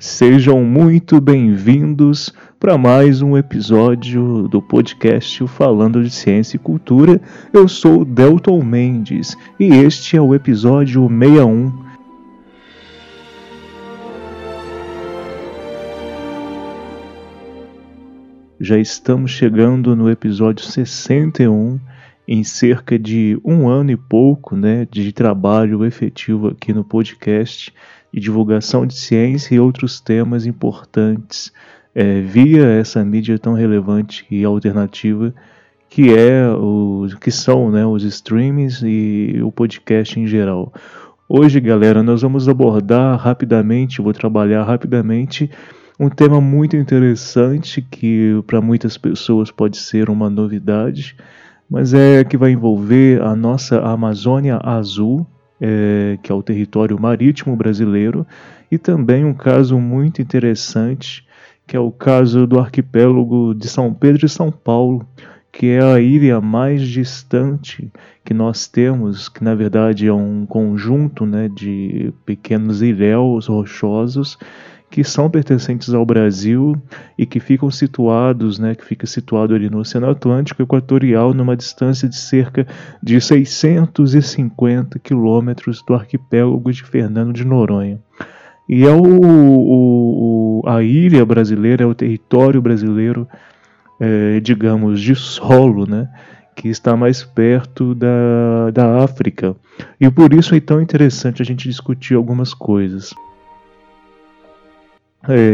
Sejam muito bem-vindos para mais um episódio do podcast Falando de Ciência e Cultura. Eu sou Delton Mendes e este é o episódio 61. Já estamos chegando no episódio 61, em cerca de um ano e pouco né, de trabalho efetivo aqui no podcast e divulgação de ciência e outros temas importantes é, via essa mídia tão relevante e alternativa que é o que são né, os streamings e o podcast em geral. Hoje, galera, nós vamos abordar rapidamente, vou trabalhar rapidamente um tema muito interessante que para muitas pessoas pode ser uma novidade, mas é que vai envolver a nossa Amazônia Azul, é, que é o território marítimo brasileiro, e também um caso muito interessante, que é o caso do arquipélago de São Pedro e São Paulo, que é a ilha mais distante que nós temos, que na verdade é um conjunto né, de pequenos ilhéus rochosos que são pertencentes ao Brasil e que ficam situados, né, que fica situado ali no Oceano Atlântico Equatorial, numa distância de cerca de 650 quilômetros do arquipélago de Fernando de Noronha. E é o, o, a ilha brasileira, é o território brasileiro, é, digamos, de solo, né, que está mais perto da, da África. E por isso é tão interessante a gente discutir algumas coisas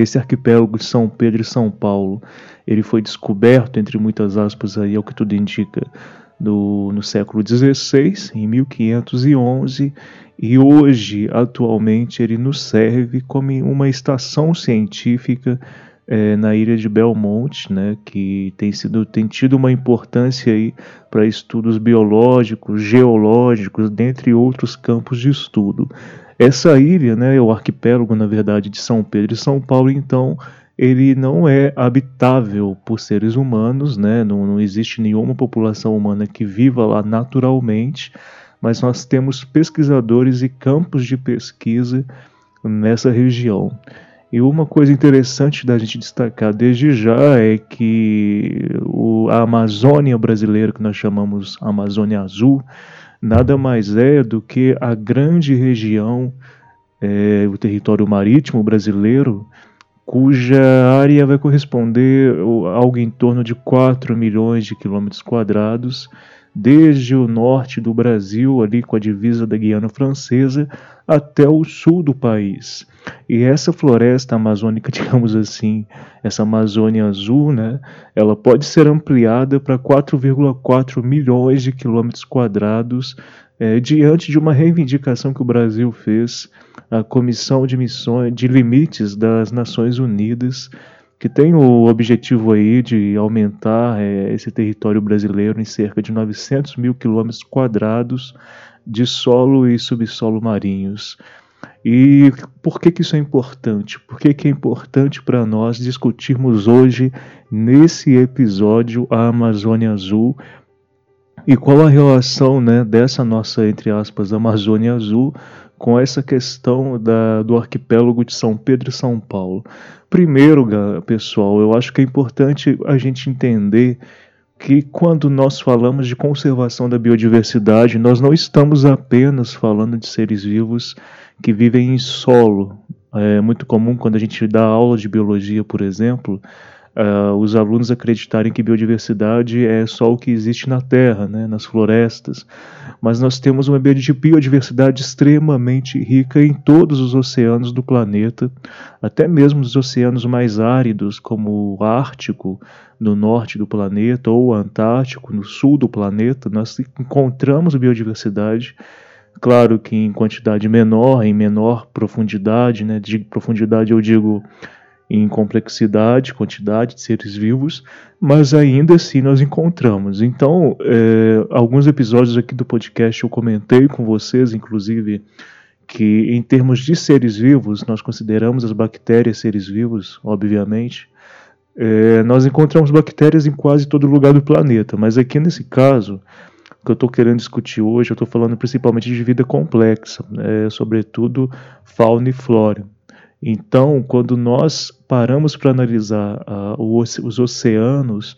esse arquipélago de São Pedro e São Paulo, ele foi descoberto, entre muitas aspas, aí, é o que tudo indica, do, no século XVI, em 1511, e hoje, atualmente, ele nos serve como uma estação científica é, na ilha de Belmonte, né, que tem, sido, tem tido uma importância para estudos biológicos, geológicos, dentre outros campos de estudo. Essa ilha, né, o arquipélago, na verdade, de São Pedro e São Paulo, então, ele não é habitável por seres humanos, né? não, não existe nenhuma população humana que viva lá naturalmente, mas nós temos pesquisadores e campos de pesquisa nessa região. E uma coisa interessante da gente destacar desde já é que o, a Amazônia brasileira, que nós chamamos Amazônia Azul, nada mais é do que a grande região, é, o território marítimo brasileiro, cuja área vai corresponder a algo em torno de 4 milhões de quilômetros quadrados, desde o norte do Brasil, ali com a divisa da Guiana Francesa, até o sul do país. E essa floresta amazônica, digamos assim, essa Amazônia azul, né, ela pode ser ampliada para 4,4 milhões de quilômetros quadrados é, diante de uma reivindicação que o Brasil fez à Comissão de Missões de Limites das Nações Unidas, que tem o objetivo aí de aumentar é, esse território brasileiro em cerca de 900 mil quilômetros quadrados de solo e subsolo marinhos. E por que, que isso é importante? Por que, que é importante para nós discutirmos hoje, nesse episódio, a Amazônia Azul e qual a relação né, dessa nossa, entre aspas, Amazônia Azul com essa questão da, do arquipélago de São Pedro e São Paulo? Primeiro, pessoal, eu acho que é importante a gente entender que quando nós falamos de conservação da biodiversidade, nós não estamos apenas falando de seres vivos que vivem em solo. É muito comum quando a gente dá aula de biologia, por exemplo, uh, os alunos acreditarem que biodiversidade é só o que existe na Terra, né, nas florestas, mas nós temos uma biodiversidade extremamente rica em todos os oceanos do planeta, até mesmo os oceanos mais áridos, como o Ártico, no norte do planeta, ou o Antártico, no sul do planeta, nós encontramos biodiversidade. Claro que em quantidade menor, em menor profundidade, né? De profundidade eu digo em complexidade, quantidade de seres vivos, mas ainda assim nós encontramos. Então, é, alguns episódios aqui do podcast eu comentei com vocês, inclusive, que em termos de seres vivos, nós consideramos as bactérias seres vivos, obviamente. É, nós encontramos bactérias em quase todo lugar do planeta, mas aqui nesse caso, que eu estou querendo discutir hoje, eu estou falando principalmente de vida complexa, é, sobretudo fauna e flora. Então, quando nós paramos para analisar uh, os oceanos,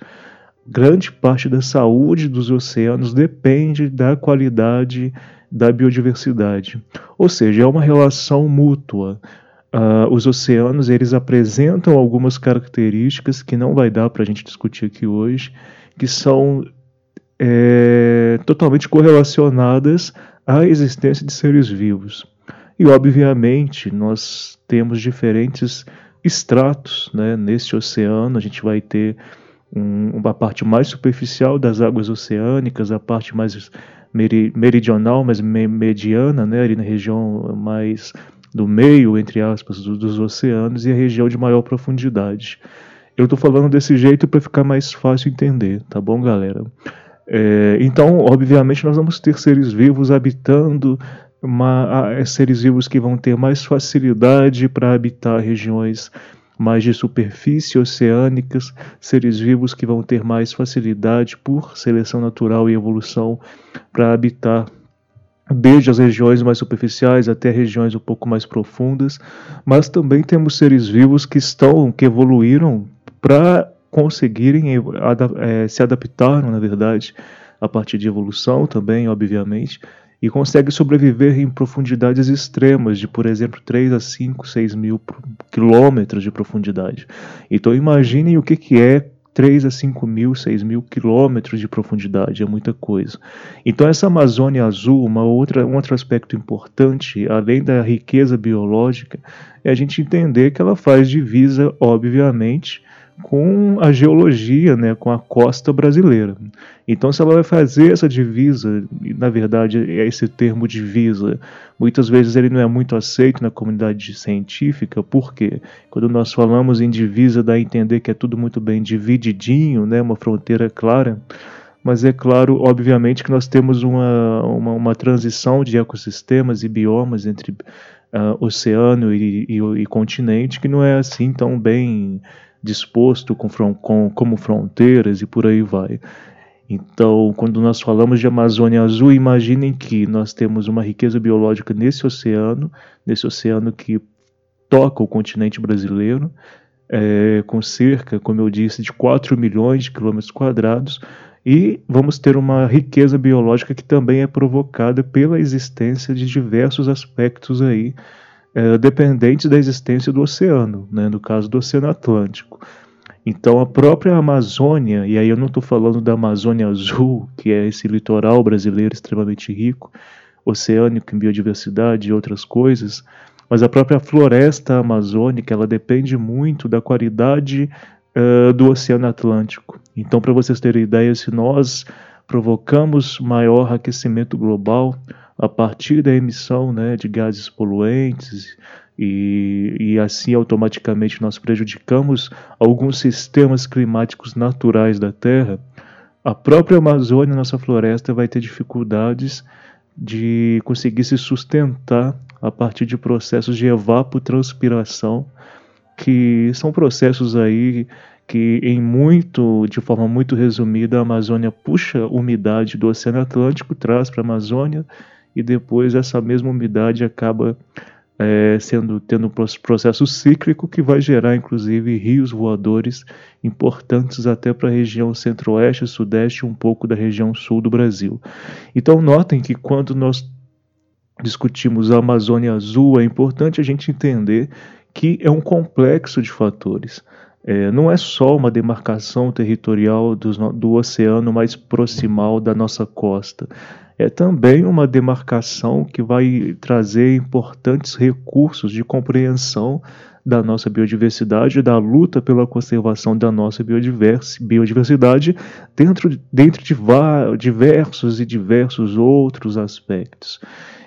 grande parte da saúde dos oceanos depende da qualidade da biodiversidade. Ou seja, é uma relação mútua. Uh, os oceanos eles apresentam algumas características que não vai dar para a gente discutir aqui hoje, que são é, totalmente correlacionadas à existência de seres vivos. E, obviamente, nós temos diferentes estratos né? nesse oceano. A gente vai ter um, uma parte mais superficial das águas oceânicas, a parte mais meridional, mais mediana, né? ali na região mais do meio, entre aspas, do, dos oceanos, e a região de maior profundidade. Eu estou falando desse jeito para ficar mais fácil entender, tá bom, galera? É, então, obviamente, nós vamos ter seres vivos habitando uma, é, seres vivos que vão ter mais facilidade para habitar regiões mais de superfície oceânicas, seres vivos que vão ter mais facilidade por seleção natural e evolução para habitar desde as regiões mais superficiais até regiões um pouco mais profundas, mas também temos seres vivos que estão que evoluíram para conseguirem é, se adaptaram, na verdade, a partir de evolução também, obviamente, e consegue sobreviver em profundidades extremas, de por exemplo 3 a 5, 6 mil quilômetros de profundidade. Então imaginem o que, que é 3 a 5 mil, 6 mil quilômetros de profundidade, é muita coisa. Então essa Amazônia Azul, uma outra, um outro aspecto importante, além da riqueza biológica, é a gente entender que ela faz divisa, obviamente, com a geologia, né, com a costa brasileira. Então, se ela vai fazer essa divisa, e na verdade é esse termo divisa, muitas vezes ele não é muito aceito na comunidade científica, porque quando nós falamos em divisa dá a entender que é tudo muito bem divididinho, né, uma fronteira clara, mas é claro, obviamente, que nós temos uma, uma, uma transição de ecossistemas e biomas entre uh, oceano e, e, e continente que não é assim tão bem disposto com, com, como fronteiras e por aí vai. Então, quando nós falamos de Amazônia Azul, imaginem que nós temos uma riqueza biológica nesse oceano, nesse oceano que toca o continente brasileiro, é, com cerca, como eu disse, de 4 milhões de quilômetros quadrados, e vamos ter uma riqueza biológica que também é provocada pela existência de diversos aspectos aí é, dependentes da existência do oceano, né, no caso do Oceano Atlântico. Então a própria Amazônia, e aí eu não estou falando da Amazônia Azul, que é esse litoral brasileiro extremamente rico, oceânico em biodiversidade e outras coisas, mas a própria floresta amazônica ela depende muito da qualidade uh, do Oceano Atlântico. Então, para vocês terem ideia, se nós provocamos maior aquecimento global, a partir da emissão né, de gases poluentes e, e assim automaticamente nós prejudicamos alguns sistemas climáticos naturais da Terra, a própria Amazônia, nossa floresta, vai ter dificuldades de conseguir se sustentar a partir de processos de evapotranspiração, que são processos aí que em muito, de forma muito resumida, a Amazônia puxa umidade do Oceano Atlântico, traz para a Amazônia e depois essa mesma umidade acaba é, sendo tendo um processo cíclico que vai gerar inclusive rios voadores importantes até para a região centro-oeste, sudeste e um pouco da região sul do Brasil. Então notem que quando nós discutimos a Amazônia Azul, é importante a gente entender que é um complexo de fatores. É, não é só uma demarcação territorial do, do oceano mais proximal da nossa costa, é também uma demarcação que vai trazer importantes recursos de compreensão da nossa biodiversidade, da luta pela conservação da nossa biodiversidade, dentro, dentro de diversos e diversos outros aspectos.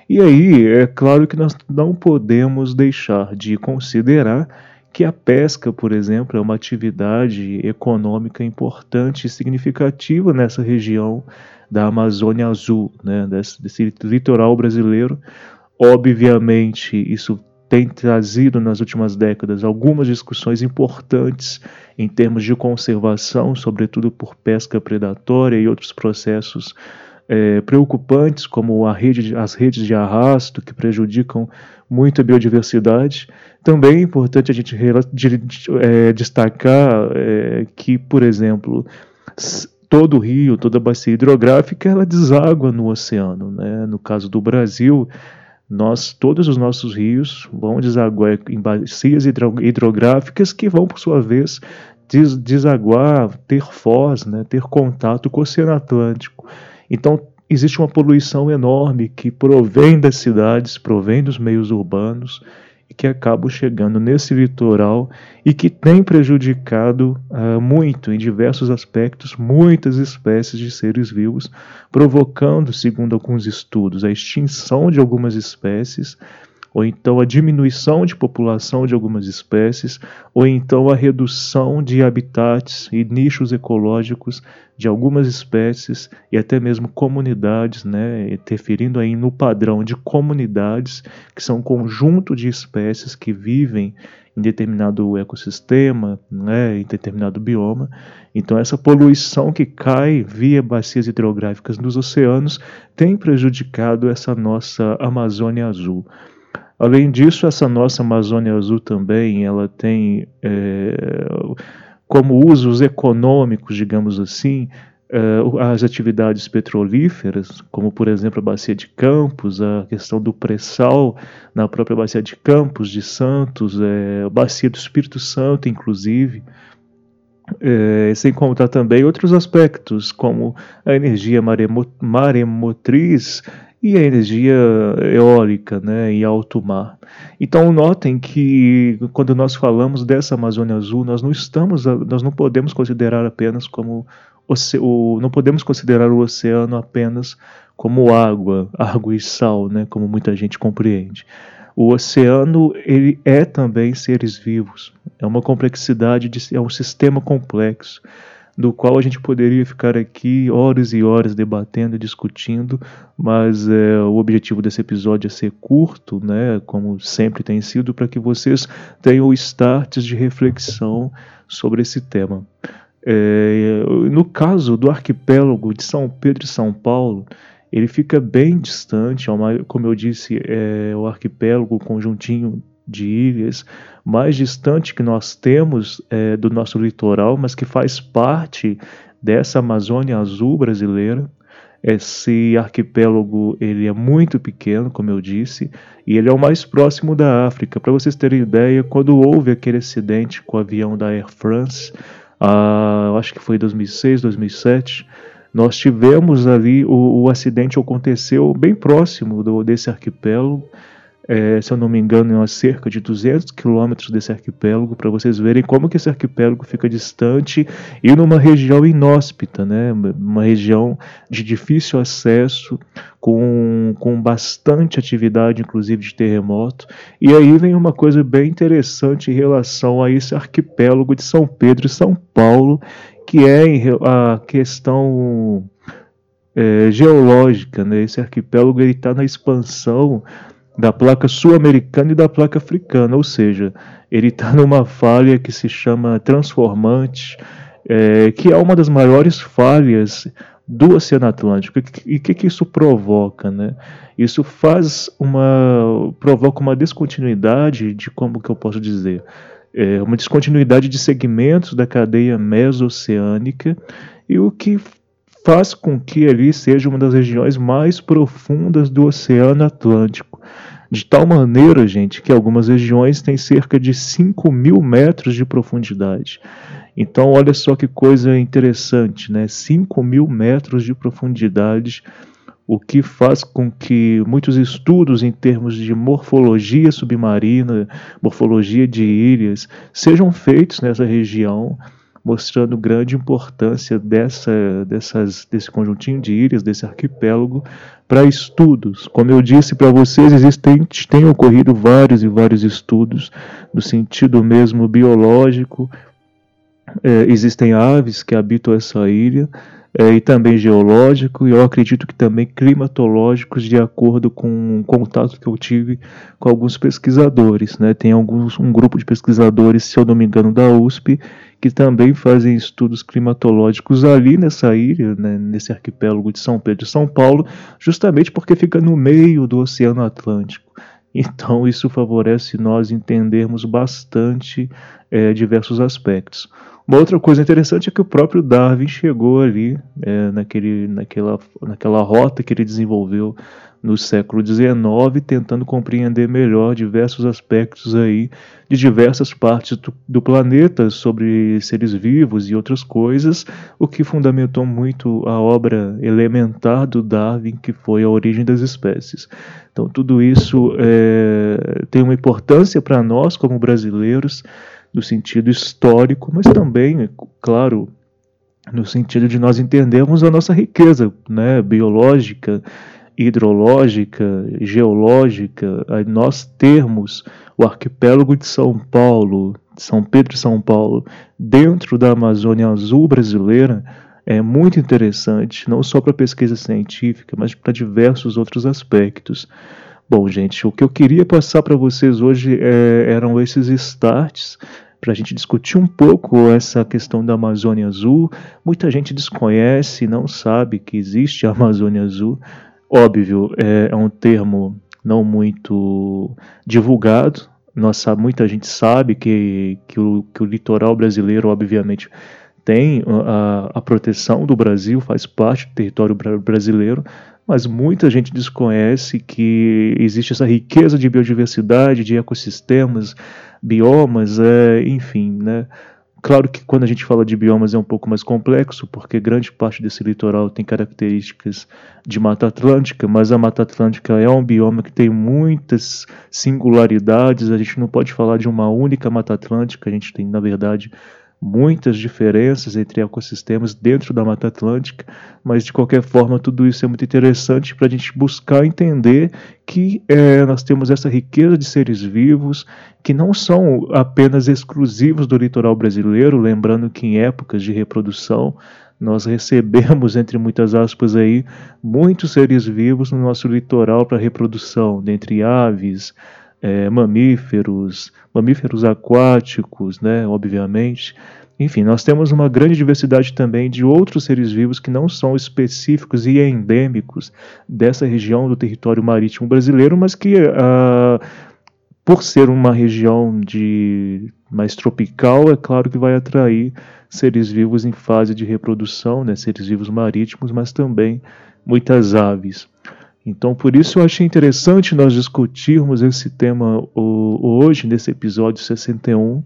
E aí, é claro que nós não podemos deixar de considerar que a pesca, por exemplo, é uma atividade econômica importante e significativa nessa região da Amazônia Azul, né, desse, desse litoral brasileiro. Obviamente, isso tem trazido nas últimas décadas algumas discussões importantes em termos de conservação, sobretudo por pesca predatória e outros processos é, preocupantes, como rede, as redes de arrasto, que prejudicam muito a biodiversidade. Também é importante a gente é, destacar é, que, por exemplo, todo o rio, toda a bacia hidrográfica, ela deságua no oceano. Né? No caso do Brasil, nós, todos os nossos rios vão desaguar em bacias hidrográficas que vão, por sua vez, des desaguar, ter foz, né, ter contato com o Oceano Atlântico. Então, existe uma poluição enorme que provém das cidades, provém dos meios urbanos e que acabam chegando nesse litoral e que tem prejudicado uh, muito, em diversos aspectos, muitas espécies de seres vivos, provocando, segundo alguns estudos, a extinção de algumas espécies ou então a diminuição de população de algumas espécies, ou então a redução de habitats e nichos ecológicos de algumas espécies e até mesmo comunidades, né, interferindo aí no padrão de comunidades, que são um conjunto de espécies que vivem em determinado ecossistema, né, em determinado bioma. Então, essa poluição que cai via bacias hidrográficas nos oceanos tem prejudicado essa nossa Amazônia azul. Além disso, essa nossa Amazônia Azul também, ela tem é, como usos econômicos, digamos assim, é, as atividades petrolíferas, como por exemplo a bacia de Campos, a questão do pré-sal na própria bacia de Campos, de Santos, é, a bacia do Espírito Santo, inclusive, é, sem contar também outros aspectos, como a energia maremotriz e a energia eólica né, em alto mar. Então notem que quando nós falamos dessa Amazônia Azul, nós não estamos, nós não podemos considerar apenas como o, não podemos considerar o oceano apenas como água, água e sal, né, como muita gente compreende. O oceano ele é também seres vivos. É uma complexidade, de, é um sistema complexo do qual a gente poderia ficar aqui horas e horas debatendo e discutindo, mas é, o objetivo desse episódio é ser curto, né, como sempre tem sido, para que vocês tenham starts de reflexão sobre esse tema. É, no caso do arquipélago de São Pedro e São Paulo, ele fica bem distante, é como eu disse, é o arquipélago, conjuntinho de ilhas mais distante que nós temos é, do nosso litoral, mas que faz parte dessa Amazônia Azul brasileira. Esse arquipélago ele é muito pequeno, como eu disse, e ele é o mais próximo da África. Para vocês terem ideia, quando houve aquele acidente com o avião da Air France, ah, acho que foi 2006, 2007, nós tivemos ali o, o acidente aconteceu bem próximo do, desse arquipélago é, se eu não me engano, a cerca de 200 quilômetros desse arquipélago, para vocês verem como que esse arquipélago fica distante e numa região inóspita, né? uma região de difícil acesso, com, com bastante atividade, inclusive de terremoto. E aí vem uma coisa bem interessante em relação a esse arquipélago de São Pedro e São Paulo, que é a questão é, geológica. Né? Esse arquipélago está na expansão da placa sul-americana e da placa africana, ou seja, ele está numa falha que se chama transformante, é, que é uma das maiores falhas do Oceano Atlântico. E o que, que isso provoca? Né? Isso faz uma. provoca uma descontinuidade de como que eu posso dizer? É, uma descontinuidade de segmentos da cadeia mesoceânica, e o que faz com que ali seja uma das regiões mais profundas do Oceano Atlântico. De tal maneira, gente, que algumas regiões têm cerca de 5 mil metros de profundidade. Então, olha só que coisa interessante, né? 5 mil metros de profundidade, o que faz com que muitos estudos em termos de morfologia submarina, morfologia de ilhas, sejam feitos nessa região mostrando grande importância dessa, dessas, desse conjuntinho de ilhas, desse arquipélago, para estudos. Como eu disse para vocês, existem têm ocorrido vários e vários estudos no sentido mesmo biológico. É, existem aves que habitam essa ilha é, e também geológico, e eu acredito que também climatológicos, de acordo com um contato que eu tive com alguns pesquisadores. Né? Tem alguns, um grupo de pesquisadores, se eu não me engano, da USP, que também fazem estudos climatológicos ali nessa ilha, né, nesse arquipélago de São Pedro e São Paulo, justamente porque fica no meio do Oceano Atlântico. Então, isso favorece nós entendermos bastante é, diversos aspectos. Uma outra coisa interessante é que o próprio Darwin chegou ali, é, naquele, naquela, naquela rota que ele desenvolveu no século XIX, tentando compreender melhor diversos aspectos aí de diversas partes do, do, planeta sobre seres vivos e outras coisas, o que fundamentou muito a obra elementar do Darwin, que foi a origem das espécies. Então tudo isso é, tem uma importância para nós como brasileiros no sentido histórico, mas também, claro, no sentido de nós entendermos a nossa riqueza né, biológica, hidrológica, geológica, nós termos o arquipélago de São Paulo, São Pedro e São Paulo, dentro da Amazônia Azul brasileira, é muito interessante, não só para pesquisa científica, mas para diversos outros aspectos. Bom, gente, o que eu queria passar para vocês hoje é, eram esses starts para a gente discutir um pouco essa questão da Amazônia Azul. Muita gente desconhece, não sabe que existe a Amazônia Azul. Óbvio, é, é um termo não muito divulgado. Nossa, muita gente sabe que, que, o, que o litoral brasileiro, obviamente, tem a, a proteção do Brasil, faz parte do território brasileiro, mas muita gente desconhece que existe essa riqueza de biodiversidade, de ecossistemas, biomas, é, enfim, né? Claro que quando a gente fala de biomas é um pouco mais complexo, porque grande parte desse litoral tem características de Mata Atlântica, mas a Mata Atlântica é um bioma que tem muitas singularidades. A gente não pode falar de uma única Mata Atlântica, a gente tem, na verdade, muitas diferenças entre ecossistemas dentro da Mata Atlântica, mas de qualquer forma tudo isso é muito interessante para a gente buscar entender que é, nós temos essa riqueza de seres vivos que não são apenas exclusivos do litoral brasileiro, lembrando que em épocas de reprodução nós recebemos, entre muitas aspas aí, muitos seres vivos no nosso litoral para reprodução, dentre aves, é, mamíferos, mamíferos aquáticos, né, obviamente. Enfim, nós temos uma grande diversidade também de outros seres vivos que não são específicos e endêmicos dessa região do território marítimo brasileiro, mas que, uh, por ser uma região de mais tropical, é claro que vai atrair seres vivos em fase de reprodução, né, seres vivos marítimos, mas também muitas aves. Então, por isso eu achei interessante nós discutirmos esse tema hoje, nesse episódio 61.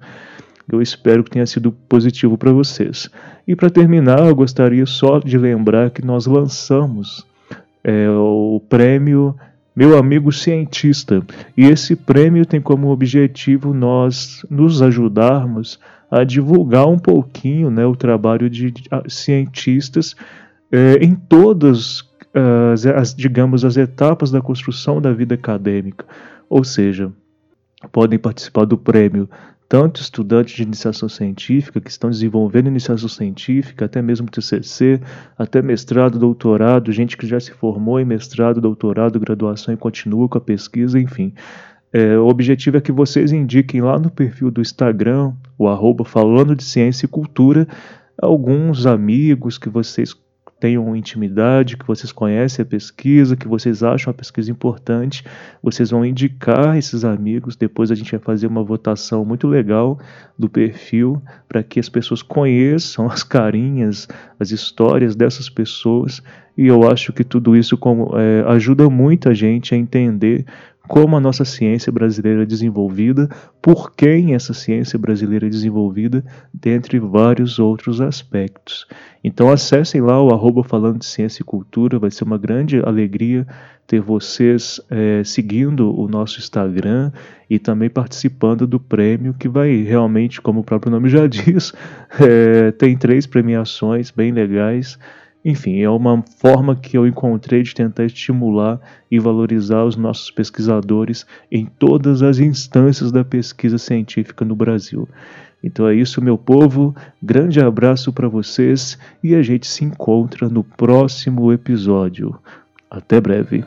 Eu espero que tenha sido positivo para vocês. E para terminar, eu gostaria só de lembrar que nós lançamos é, o prêmio Meu Amigo Cientista. E esse prêmio tem como objetivo nós nos ajudarmos a divulgar um pouquinho né, o trabalho de, cientistas é, em todas as, as, digamos, as etapas da construção da vida acadêmica. Ou seja, podem participar do prêmio tanto estudantes de iniciação científica que estão desenvolvendo iniciação científica, até mesmo TCC, até mestrado, doutorado, gente que já se formou em mestrado, doutorado, graduação e continua com a pesquisa, enfim. É, o objetivo é que vocês indiquem lá no perfil do Instagram, o arroba falando de ciência e cultura, alguns amigos que vocês tenham intimidade, que vocês conhecem a pesquisa, que vocês acham a pesquisa importante, vocês vão indicar esses amigos. Depois a gente vai fazer uma votação muito legal do perfil para que as pessoas conheçam as carinhas, as histórias dessas pessoas. E eu acho que tudo isso como, é, ajuda muito a gente a entender como a nossa ciência brasileira é desenvolvida, por quem essa ciência brasileira é desenvolvida, dentre vários outros aspectos. Então acessem lá o arroba falando de ciência e cultura, vai ser uma grande alegria ter vocês é, seguindo o nosso Instagram e também participando do prêmio que vai realmente, como o próprio nome já diz, é, tem três premiações bem legais enfim, é uma forma que eu encontrei de tentar estimular e valorizar os nossos pesquisadores em todas as instâncias da pesquisa científica no Brasil. Então é isso, meu povo. Grande abraço para vocês e a gente se encontra no próximo episódio. Até breve.